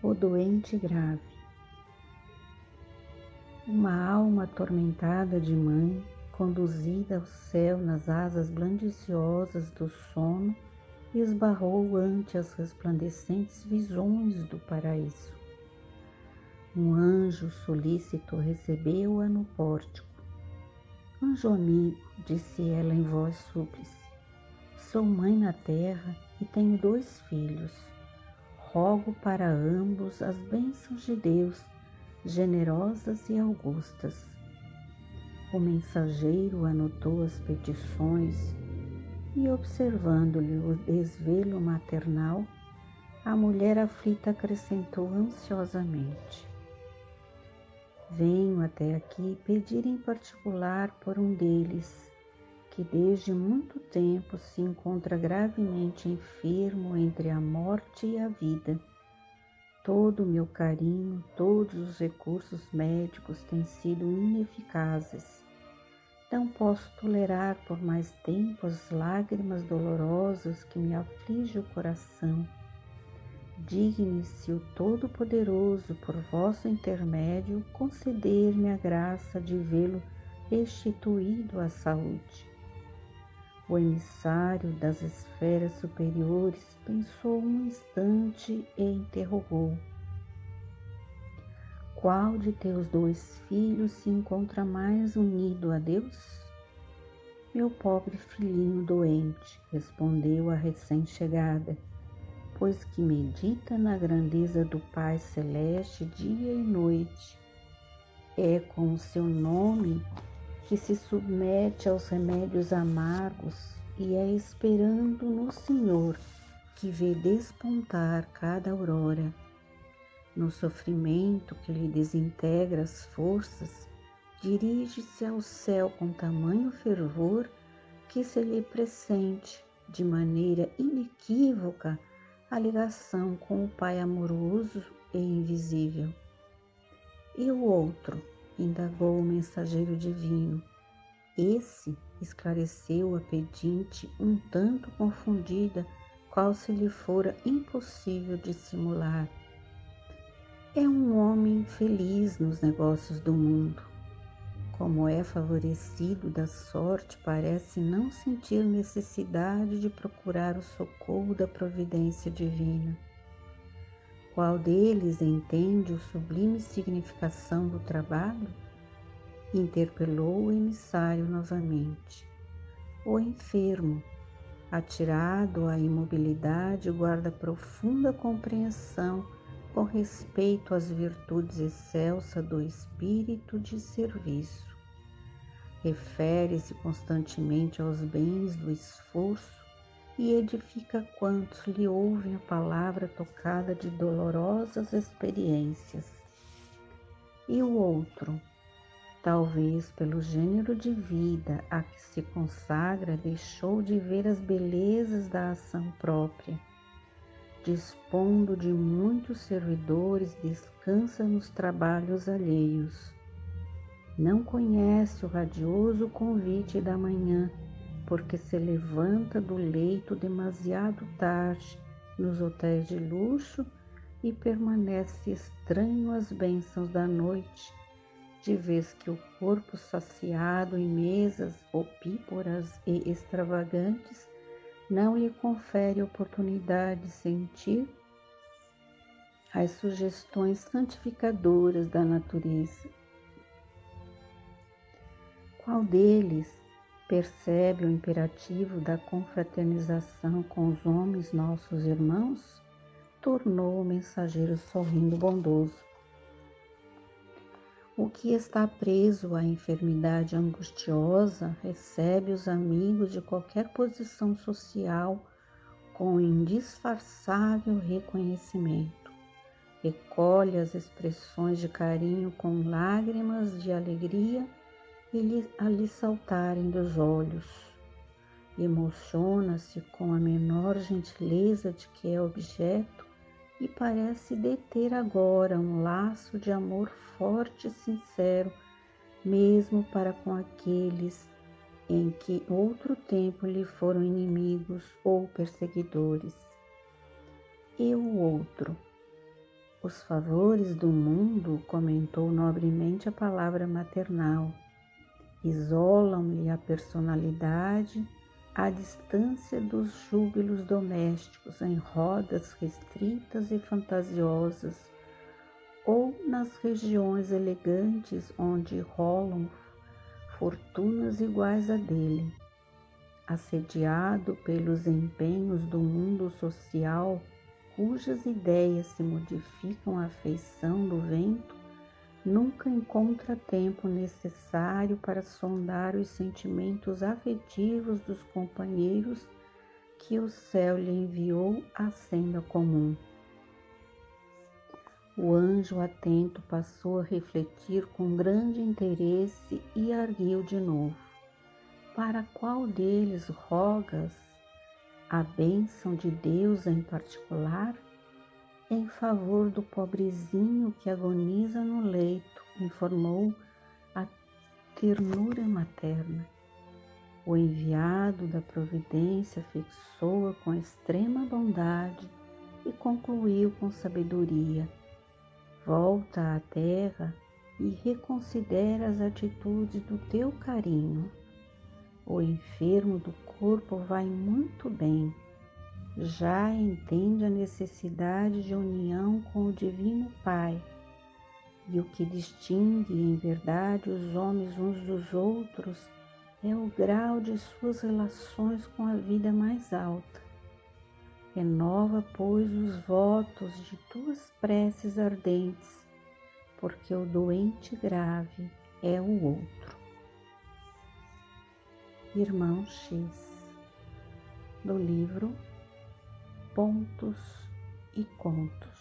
o doente grave. Uma alma atormentada de mãe, conduzida ao céu nas asas blandiciosas do sono, esbarrou ante as resplandecentes visões do paraíso. Um anjo solícito recebeu-a no pórtico. Anjo amigo, disse ela em voz súplice, sou mãe na terra e tenho dois filhos rogo para ambos as bênçãos de Deus, generosas e augustas. O mensageiro anotou as petições e, observando-lhe o desvelo maternal, a mulher aflita acrescentou ansiosamente: Venho até aqui pedir em particular por um deles que desde muito tempo se encontra gravemente enfermo entre a morte e a vida. Todo o meu carinho, todos os recursos médicos têm sido ineficazes. Não posso tolerar por mais tempo as lágrimas dolorosas que me aflige o coração. Digne-se o Todo-Poderoso, por vosso intermédio, conceder-me a graça de vê-lo restituído à saúde. O emissário das esferas superiores pensou um instante e interrogou: Qual de teus dois filhos se encontra mais unido a Deus? Meu pobre filhinho doente, respondeu a recém-chegada, pois que medita na grandeza do Pai Celeste dia e noite. É com o seu nome que se submete aos remédios amargos e é esperando no Senhor que vê despontar cada aurora. No sofrimento que lhe desintegra as forças, dirige-se ao céu com tamanho fervor que se lhe pressente de maneira inequívoca a ligação com o Pai amoroso e invisível. E o outro, indagou o mensageiro divino. Esse esclareceu a pedinte um tanto confundida, qual se lhe fora impossível dissimular. É um homem feliz nos negócios do mundo. Como é favorecido da sorte, parece não sentir necessidade de procurar o socorro da providência divina. Qual deles entende o sublime significação do trabalho? Interpelou o emissário novamente. O enfermo, atirado à imobilidade, guarda profunda compreensão com respeito às virtudes excelsas do espírito de serviço. Refere-se constantemente aos bens do esforço e edifica quantos lhe ouvem a palavra tocada de dolorosas experiências. E o outro, talvez pelo gênero de vida a que se consagra, deixou de ver as belezas da ação própria. Dispondo de muitos servidores, descansa nos trabalhos alheios. Não conhece o radioso convite da manhã porque se levanta do leito demasiado tarde nos hotéis de luxo e permanece estranho às bênçãos da noite, de vez que o corpo saciado em mesas opíporas e extravagantes não lhe confere oportunidade de sentir as sugestões santificadoras da natureza. Qual deles percebe o imperativo da confraternização com os homens nossos irmãos, tornou o mensageiro sorrindo bondoso. O que está preso à enfermidade angustiosa recebe os amigos de qualquer posição social com indisfarçável reconhecimento. Recolhe as expressões de carinho com lágrimas de alegria e a lhe saltarem dos olhos. Emociona-se com a menor gentileza de que é objeto e parece deter agora um laço de amor forte e sincero, mesmo para com aqueles em que outro tempo lhe foram inimigos ou perseguidores. E o outro, Os favores do mundo, comentou nobremente a palavra maternal, isolam-lhe a personalidade à distância dos júbilos domésticos em rodas restritas e fantasiosas ou nas regiões elegantes onde rolam fortunas iguais a dele. Assediado pelos empenhos do mundo social, cujas ideias se modificam à feição do vento, nunca encontra tempo necessário para sondar os sentimentos afetivos dos companheiros que o céu lhe enviou à senda comum. O anjo atento passou a refletir com grande interesse e arguiu de novo. Para qual deles rogas a bênção de Deus em particular? Em favor do pobrezinho que agoniza no leito, informou a ternura materna. O enviado da providência fixou-a com extrema bondade e concluiu com sabedoria: Volta à terra e reconsidera as atitudes do teu carinho. O enfermo do corpo vai muito bem já entende a necessidade de união com o Divino Pai e o que distingue em verdade os homens uns dos outros é o grau de suas relações com a vida mais alta. Renova, pois, os votos de tuas preces ardentes, porque o doente grave é o outro. Irmão X, do livro pontos e contos.